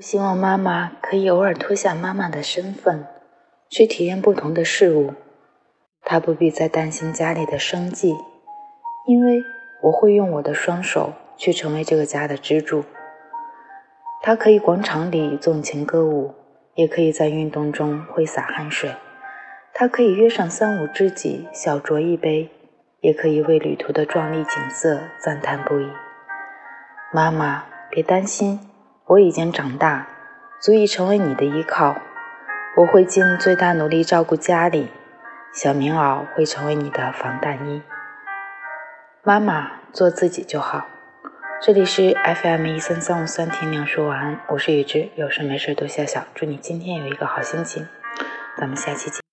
我希望妈妈可以偶尔脱下妈妈的身份，去体验不同的事物。她不必再担心家里的生计，因为我会用我的双手去成为这个家的支柱。她可以广场里纵情歌舞，也可以在运动中挥洒汗水。她可以约上三五知己小酌一杯，也可以为旅途的壮丽景色赞叹不已。妈妈，别担心。我已经长大，足以成为你的依靠。我会尽最大努力照顾家里，小棉袄会成为你的防弹衣。妈妈，做自己就好。这里是 FM 一三三五三，听娘说晚安，我是雨之，有事没事多笑笑。祝你今天有一个好心情，咱们下期见。